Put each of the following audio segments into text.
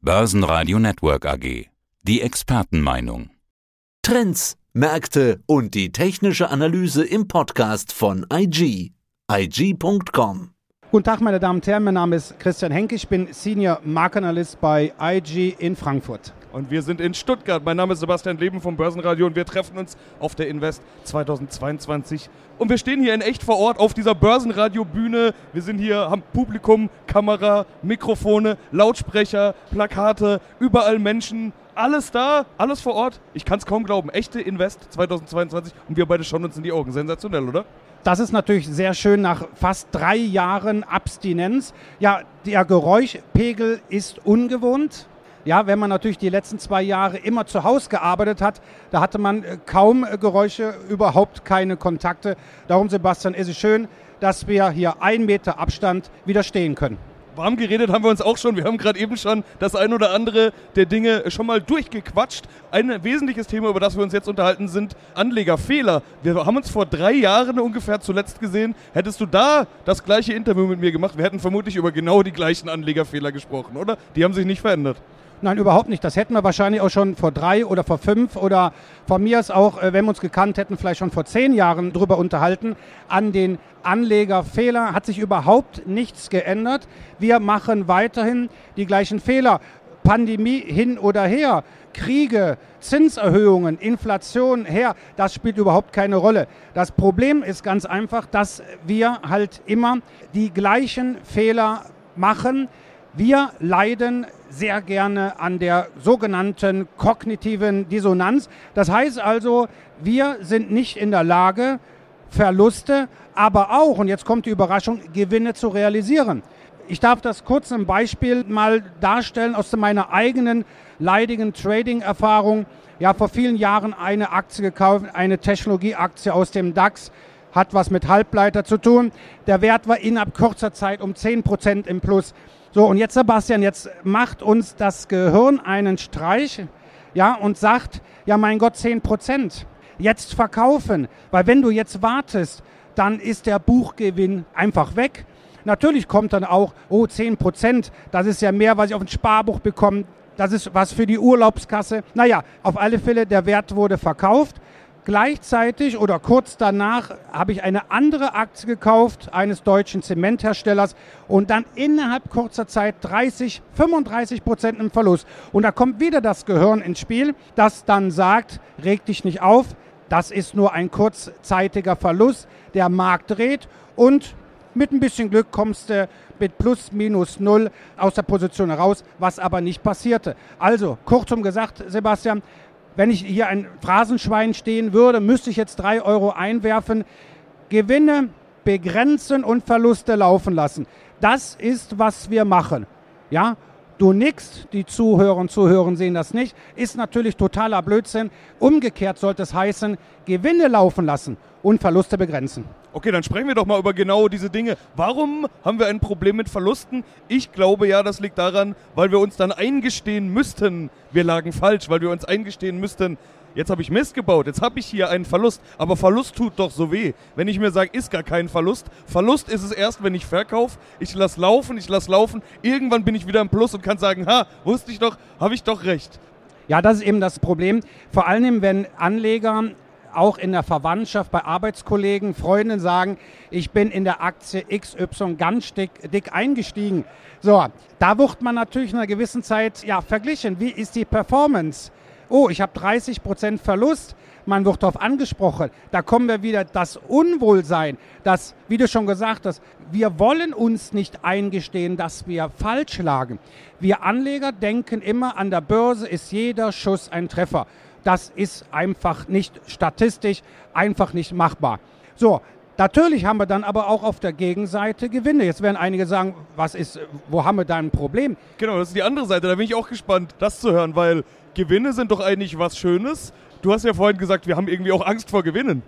Börsenradio Network AG. Die Expertenmeinung. Trends, Märkte und die technische Analyse im Podcast von IG. IG.com. Guten Tag, meine Damen und Herren. Mein Name ist Christian Henke. Ich bin Senior Markenanalyst bei IG in Frankfurt. Und wir sind in Stuttgart. Mein Name ist Sebastian Leben vom Börsenradio und wir treffen uns auf der Invest 2022. Und wir stehen hier in echt vor Ort auf dieser Börsenradio-Bühne. Wir sind hier, haben Publikum, Kamera, Mikrofone, Lautsprecher, Plakate, überall Menschen. Alles da, alles vor Ort. Ich kann es kaum glauben. Echte Invest 2022 und wir beide schauen uns in die Augen. Sensationell, oder? Das ist natürlich sehr schön nach fast drei Jahren Abstinenz. Ja, der Geräuschpegel ist ungewohnt. Ja, wenn man natürlich die letzten zwei Jahre immer zu Hause gearbeitet hat, da hatte man äh, kaum äh, Geräusche, überhaupt keine Kontakte. Darum, Sebastian, ist es schön, dass wir hier einen Meter Abstand widerstehen können warm geredet haben wir uns auch schon. Wir haben gerade eben schon das ein oder andere der Dinge schon mal durchgequatscht. Ein wesentliches Thema, über das wir uns jetzt unterhalten, sind Anlegerfehler. Wir haben uns vor drei Jahren ungefähr zuletzt gesehen. Hättest du da das gleiche Interview mit mir gemacht, wir hätten vermutlich über genau die gleichen Anlegerfehler gesprochen, oder? Die haben sich nicht verändert. Nein, überhaupt nicht. Das hätten wir wahrscheinlich auch schon vor drei oder vor fünf oder von mir ist auch, äh, wenn wir uns gekannt hätten, vielleicht schon vor zehn Jahren drüber unterhalten. An den Anlegerfehler hat sich überhaupt nichts geändert. Wir machen weiterhin die gleichen Fehler. Pandemie hin oder her, Kriege, Zinserhöhungen, Inflation her, das spielt überhaupt keine Rolle. Das Problem ist ganz einfach, dass wir halt immer die gleichen Fehler machen. Wir leiden sehr gerne an der sogenannten kognitiven Dissonanz. Das heißt also, wir sind nicht in der Lage, Verluste, aber auch, und jetzt kommt die Überraschung, Gewinne zu realisieren. Ich darf das kurz im Beispiel mal darstellen aus meiner eigenen leidigen Trading-Erfahrung. Ja, vor vielen Jahren eine Aktie gekauft, eine Technologieaktie aus dem DAX, hat was mit Halbleiter zu tun. Der Wert war innerhalb kurzer Zeit um 10% im Plus. So, und jetzt, Sebastian, jetzt macht uns das Gehirn einen Streich, ja, und sagt, ja, mein Gott, 10 Prozent. Jetzt verkaufen, weil wenn du jetzt wartest, dann ist der Buchgewinn einfach weg. Natürlich kommt dann auch, oh, 10 Prozent, das ist ja mehr, was ich auf ein Sparbuch bekomme. Das ist was für die Urlaubskasse. Naja, auf alle Fälle, der Wert wurde verkauft. Gleichzeitig oder kurz danach habe ich eine andere Aktie gekauft, eines deutschen Zementherstellers und dann innerhalb kurzer Zeit 30, 35 Prozent im Verlust. Und da kommt wieder das Gehirn ins Spiel, das dann sagt, reg dich nicht auf, das ist nur ein kurzzeitiger Verlust, der Markt dreht und mit ein bisschen Glück kommst du mit plus minus null aus der Position heraus, was aber nicht passierte. Also, kurzum gesagt, Sebastian, wenn ich hier ein Phrasenschwein stehen würde, müsste ich jetzt drei Euro einwerfen. Gewinne begrenzen und Verluste laufen lassen. Das ist, was wir machen. Ja, du nix, die Zuhörer und Zuhörer sehen das nicht, ist natürlich totaler Blödsinn. Umgekehrt sollte es heißen, Gewinne laufen lassen und Verluste begrenzen. Okay, dann sprechen wir doch mal über genau diese Dinge. Warum haben wir ein Problem mit Verlusten? Ich glaube ja, das liegt daran, weil wir uns dann eingestehen müssten, wir lagen falsch, weil wir uns eingestehen müssten, jetzt habe ich Mist gebaut, jetzt habe ich hier einen Verlust, aber Verlust tut doch so weh. Wenn ich mir sage, ist gar kein Verlust, Verlust ist es erst, wenn ich verkaufe, ich lasse laufen, ich lasse laufen, irgendwann bin ich wieder im Plus und kann sagen, ha, wusste ich doch, habe ich doch recht. Ja, das ist eben das Problem. Vor allem, wenn Anleger auch in der Verwandtschaft, bei Arbeitskollegen, Freunden sagen, ich bin in der Aktie XY ganz dick, dick eingestiegen. So, da wird man natürlich in einer gewissen Zeit ja, verglichen. Wie ist die Performance? Oh, ich habe 30% Verlust. Man wird darauf angesprochen. Da kommen wir wieder das Unwohlsein, das, wie du schon gesagt hast, wir wollen uns nicht eingestehen, dass wir falsch lagen. Wir Anleger denken immer, an der Börse ist jeder Schuss ein Treffer. Das ist einfach nicht statistisch, einfach nicht machbar. So, Natürlich haben wir dann aber auch auf der Gegenseite Gewinne. Jetzt werden einige sagen, was ist, wo haben wir da ein Problem? Genau, das ist die andere Seite. Da bin ich auch gespannt, das zu hören, weil Gewinne sind doch eigentlich was Schönes. Du hast ja vorhin gesagt, wir haben irgendwie auch Angst vor Gewinnen.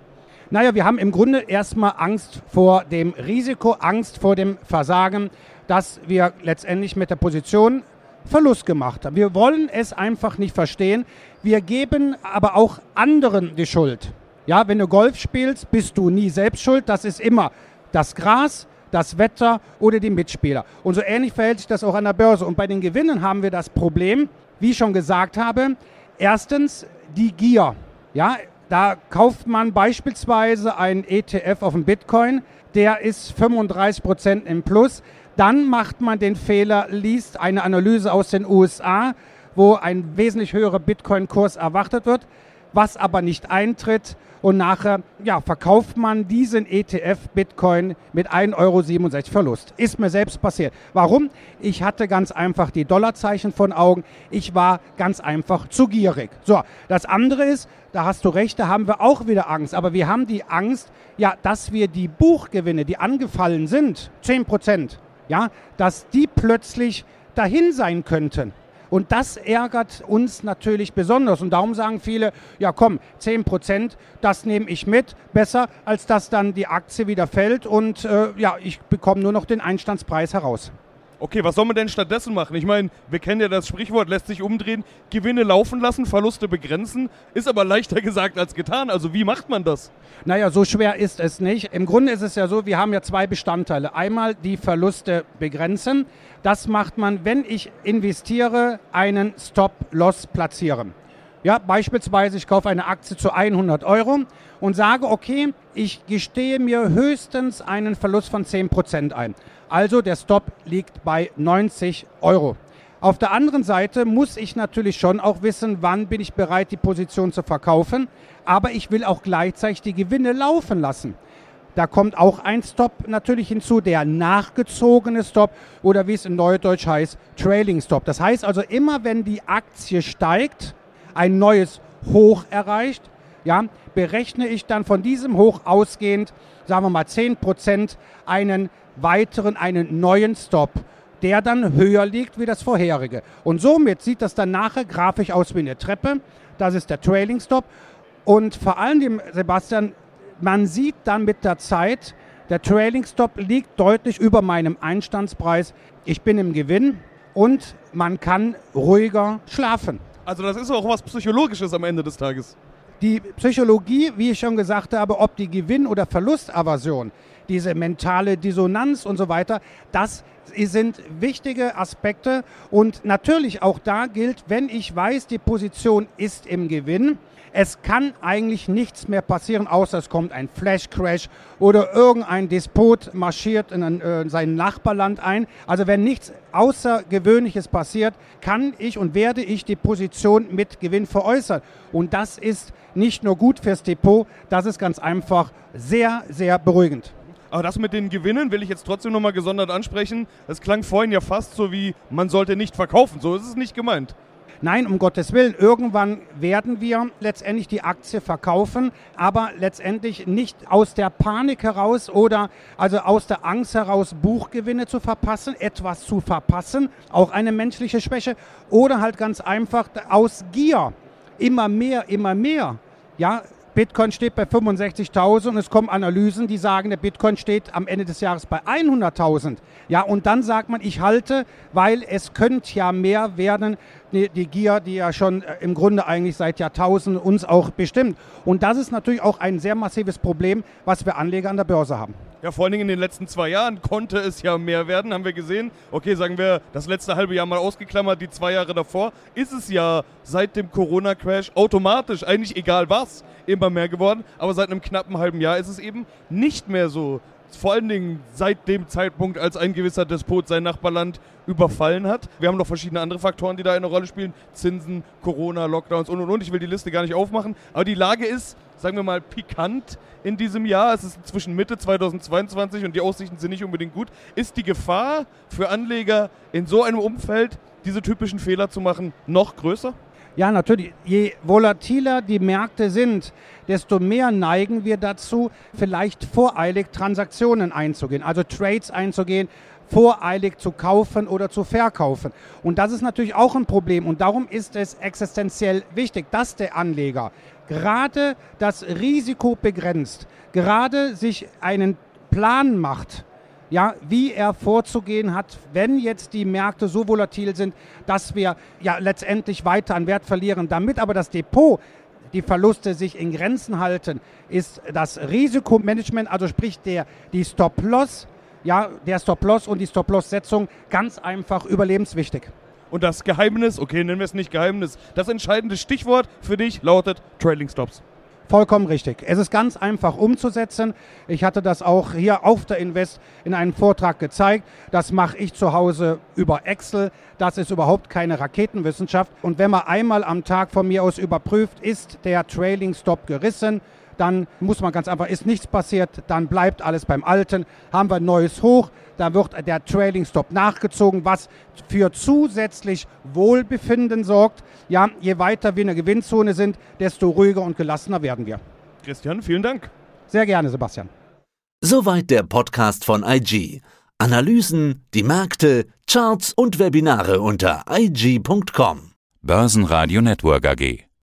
Naja, wir haben im Grunde erstmal Angst vor dem Risiko, Angst vor dem Versagen, dass wir letztendlich mit der Position Verlust gemacht haben. Wir wollen es einfach nicht verstehen. Wir geben aber auch anderen die Schuld. Ja, wenn du Golf spielst, bist du nie selbst schuld. Das ist immer das Gras, das Wetter oder die Mitspieler. Und so ähnlich verhält sich das auch an der Börse. Und bei den Gewinnen haben wir das Problem, wie ich schon gesagt habe, erstens die Gier. Ja, da kauft man beispielsweise einen ETF auf den Bitcoin, der ist 35 Prozent im Plus. Dann macht man den Fehler, liest eine Analyse aus den USA, wo ein wesentlich höherer Bitcoin-Kurs erwartet wird, was aber nicht eintritt. Und nachher ja, verkauft man diesen ETF Bitcoin mit 1,67 Euro Verlust. Ist mir selbst passiert. Warum? Ich hatte ganz einfach die Dollarzeichen von Augen. Ich war ganz einfach zu gierig. So, das andere ist, da hast du recht, da haben wir auch wieder Angst. Aber wir haben die Angst, ja, dass wir die Buchgewinne, die angefallen sind, 10 Prozent, ja, dass die plötzlich dahin sein könnten. Und das ärgert uns natürlich besonders. Und darum sagen viele, ja komm, 10 Prozent, das nehme ich mit, besser, als dass dann die Aktie wieder fällt und äh, ja, ich bekomme nur noch den Einstandspreis heraus. Okay, was soll man denn stattdessen machen? Ich meine, wir kennen ja das Sprichwort, lässt sich umdrehen, Gewinne laufen lassen, Verluste begrenzen, ist aber leichter gesagt als getan. Also wie macht man das? Naja, so schwer ist es nicht. Im Grunde ist es ja so, wir haben ja zwei Bestandteile. Einmal die Verluste begrenzen. Das macht man, wenn ich investiere, einen Stop-Loss platzieren. Ja, beispielsweise, ich kaufe eine Aktie zu 100 Euro und sage, okay, ich gestehe mir höchstens einen Verlust von 10% ein. Also der Stop liegt bei 90 Euro. Auf der anderen Seite muss ich natürlich schon auch wissen, wann bin ich bereit, die Position zu verkaufen. Aber ich will auch gleichzeitig die Gewinne laufen lassen. Da kommt auch ein Stop natürlich hinzu, der nachgezogene Stop oder wie es in Neudeutsch heißt, Trailing Stop. Das heißt also immer, wenn die Aktie steigt, ein neues Hoch erreicht, ja, berechne ich dann von diesem Hoch ausgehend, sagen wir mal 10 Prozent, einen weiteren, einen neuen Stop, der dann höher liegt wie das vorherige. Und somit sieht das dann nachher grafisch aus wie eine Treppe. Das ist der Trailing Stop. Und vor allem, Sebastian, man sieht dann mit der Zeit, der Trailing Stop liegt deutlich über meinem Einstandspreis. Ich bin im Gewinn und man kann ruhiger schlafen. Also das ist auch was Psychologisches am Ende des Tages. Die Psychologie, wie ich schon gesagt habe, ob die Gewinn- oder Verlustaversion, diese mentale Dissonanz und so weiter, das sind wichtige Aspekte. Und natürlich auch da gilt, wenn ich weiß, die Position ist im Gewinn, es kann eigentlich nichts mehr passieren, außer es kommt ein Flash-Crash oder irgendein Despot marschiert in, ein, äh, sein Nachbarland ein. Also wenn nichts Außergewöhnliches passiert, kann ich und werde ich die Position mit Gewinn veräußern. Und das ist nicht nur gut fürs Depot, das ist ganz einfach sehr, sehr beruhigend. Aber das mit den Gewinnen will ich jetzt trotzdem nochmal gesondert ansprechen. Das klang vorhin ja fast so wie, man sollte nicht verkaufen. So ist es nicht gemeint. Nein, um Gottes Willen, irgendwann werden wir letztendlich die Aktie verkaufen, aber letztendlich nicht aus der Panik heraus oder also aus der Angst heraus Buchgewinne zu verpassen, etwas zu verpassen, auch eine menschliche Schwäche oder halt ganz einfach aus Gier immer mehr, immer mehr. Ja, Bitcoin steht bei 65.000 und es kommen Analysen, die sagen, der Bitcoin steht am Ende des Jahres bei 100.000. Ja, und dann sagt man, ich halte, weil es könnte ja mehr werden, die, Gier, die ja schon äh, im Grunde eigentlich seit Jahrtausenden uns auch bestimmt. Und das ist natürlich auch ein sehr massives Problem, was wir Anleger an der Börse haben. Ja, vor allen Dingen in den letzten zwei Jahren konnte es ja mehr werden, haben wir gesehen. Okay, sagen wir das letzte halbe Jahr mal ausgeklammert, die zwei Jahre davor, ist es ja seit dem Corona-Crash automatisch, eigentlich egal was, immer mehr geworden. Aber seit einem knappen halben Jahr ist es eben nicht mehr so vor allen Dingen seit dem Zeitpunkt, als ein gewisser Despot sein Nachbarland überfallen hat. Wir haben noch verschiedene andere Faktoren, die da eine Rolle spielen. Zinsen, Corona, Lockdowns und und und. Ich will die Liste gar nicht aufmachen. Aber die Lage ist, sagen wir mal, pikant in diesem Jahr. Es ist zwischen Mitte 2022 und die Aussichten sind nicht unbedingt gut. Ist die Gefahr für Anleger in so einem Umfeld, diese typischen Fehler zu machen, noch größer? Ja, natürlich. Je volatiler die Märkte sind, desto mehr neigen wir dazu, vielleicht voreilig Transaktionen einzugehen, also Trades einzugehen, voreilig zu kaufen oder zu verkaufen. Und das ist natürlich auch ein Problem. Und darum ist es existenziell wichtig, dass der Anleger gerade das Risiko begrenzt, gerade sich einen Plan macht, ja, wie er vorzugehen hat, wenn jetzt die Märkte so volatil sind, dass wir ja letztendlich weiter an Wert verlieren. Damit aber das Depot die Verluste sich in Grenzen halten, ist das Risikomanagement, also sprich der, die Stop-Loss, ja, der Stop-Loss und die Stop-Loss-Setzung ganz einfach überlebenswichtig. Und das Geheimnis, okay, nennen wir es nicht Geheimnis, das entscheidende Stichwort für dich lautet Trailing Stops. Vollkommen richtig. Es ist ganz einfach umzusetzen. Ich hatte das auch hier auf der Invest in einem Vortrag gezeigt. Das mache ich zu Hause über Excel. Das ist überhaupt keine Raketenwissenschaft. Und wenn man einmal am Tag von mir aus überprüft, ist der Trailing Stop gerissen, dann muss man ganz einfach, ist nichts passiert, dann bleibt alles beim Alten. Haben wir ein neues Hoch, da wird der Trailing Stop nachgezogen, was für zusätzlich Wohlbefinden sorgt. Ja, je weiter wir in der Gewinnzone sind, desto ruhiger und gelassener werden wir. Christian, vielen Dank. Sehr gerne, Sebastian. Soweit der Podcast von IG. Analysen, die Märkte, Charts und Webinare unter IG.com. Börsenradio Network AG.